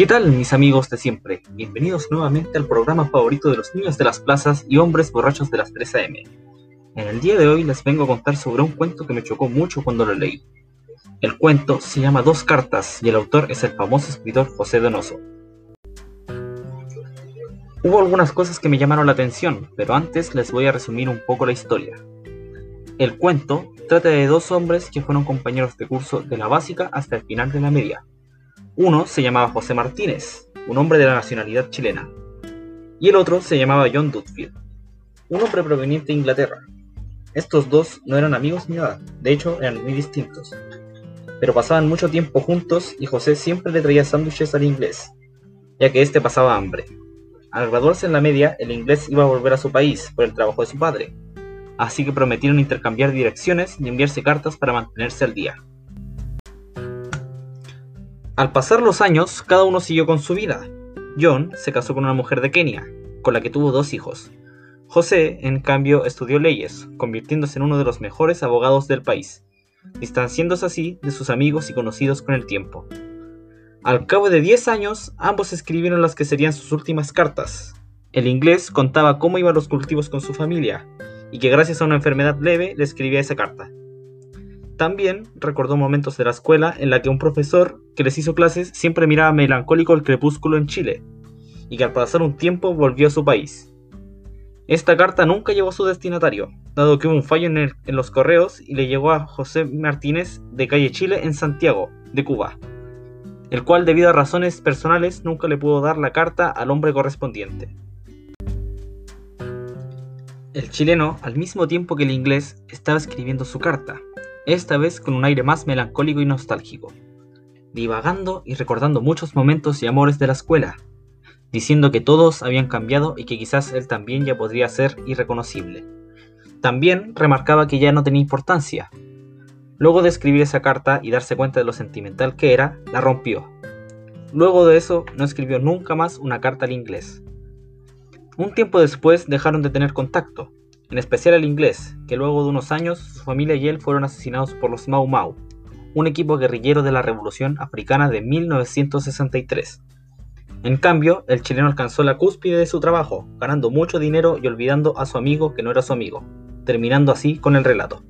¿Qué tal mis amigos de siempre? Bienvenidos nuevamente al programa favorito de los niños de las plazas y hombres borrachos de las 3 AM. En el día de hoy les vengo a contar sobre un cuento que me chocó mucho cuando lo leí. El cuento se llama Dos cartas y el autor es el famoso escritor José Donoso. Hubo algunas cosas que me llamaron la atención, pero antes les voy a resumir un poco la historia. El cuento trata de dos hombres que fueron compañeros de curso de la básica hasta el final de la media, uno se llamaba José Martínez, un hombre de la nacionalidad chilena, y el otro se llamaba John Dutfield, un hombre proveniente de Inglaterra. Estos dos no eran amigos ni nada, de hecho eran muy distintos, pero pasaban mucho tiempo juntos y José siempre le traía sándwiches al inglés, ya que éste pasaba hambre. Al graduarse en la media, el inglés iba a volver a su país por el trabajo de su padre, así que prometieron intercambiar direcciones y enviarse cartas para mantenerse al día. Al pasar los años, cada uno siguió con su vida. John se casó con una mujer de Kenia, con la que tuvo dos hijos. José, en cambio, estudió leyes, convirtiéndose en uno de los mejores abogados del país, distanciándose así de sus amigos y conocidos con el tiempo. Al cabo de 10 años, ambos escribieron las que serían sus últimas cartas. El inglés contaba cómo iban los cultivos con su familia, y que gracias a una enfermedad leve le escribía esa carta. También recordó momentos de la escuela en la que un profesor que les hizo clases siempre miraba melancólico el crepúsculo en Chile, y que al pasar un tiempo volvió a su país. Esta carta nunca llegó a su destinatario, dado que hubo un fallo en, los correos y le llegó a José Martínez de Calle Chile en Santiago, de Cuba, el cual debido a razones personales nunca le pudo dar la carta al hombre correspondiente. El chileno, al mismo tiempo que el inglés, estaba escribiendo su carta, esta vez con un aire más melancólico y nostálgico, divagando y recordando muchos momentos y amores de la escuela, diciendo que todos habían cambiado y que quizás él también ya podría ser irreconocible. También remarcaba que ya no tenía importancia. Luego de escribir esa carta y darse cuenta de lo sentimental que era, la rompió. Luego de eso no escribió nunca más una carta al inglés. Un tiempo después dejaron de tener contacto, en especial el inglés, que luego de unos años su familia y él fueron asesinados por los Mau Mau, un equipo guerrillero de la Revolución Africana de 1963. En cambio, el chileno alcanzó la cúspide de su trabajo, ganando mucho dinero y olvidando a su amigo que no era su amigo, terminando así con el relato.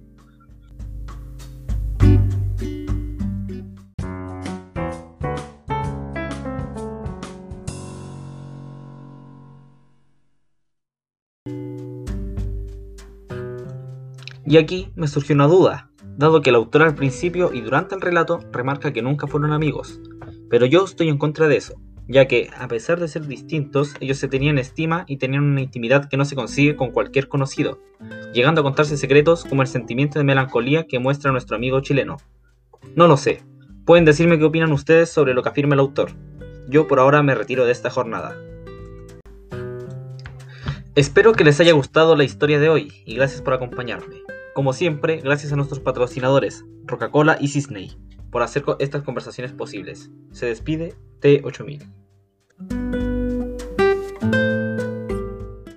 Y aquí me surgió una duda, dado que el autor al principio y durante el relato remarca que nunca fueron amigos. Pero yo estoy en contra de eso, ya que, a pesar de ser distintos, ellos se tenían estima y tenían una intimidad que no se consigue con cualquier conocido, llegando a contarse secretos como el sentimiento de melancolía que muestra nuestro amigo chileno. No lo sé, pueden decirme qué opinan ustedes sobre lo que afirma el autor. Yo por ahora me retiro de esta jornada. Espero que les haya gustado la historia de hoy y gracias por acompañarme. Como siempre, gracias a nuestros patrocinadores, Coca-Cola y Disney, por hacer estas conversaciones posibles. Se despide T8000.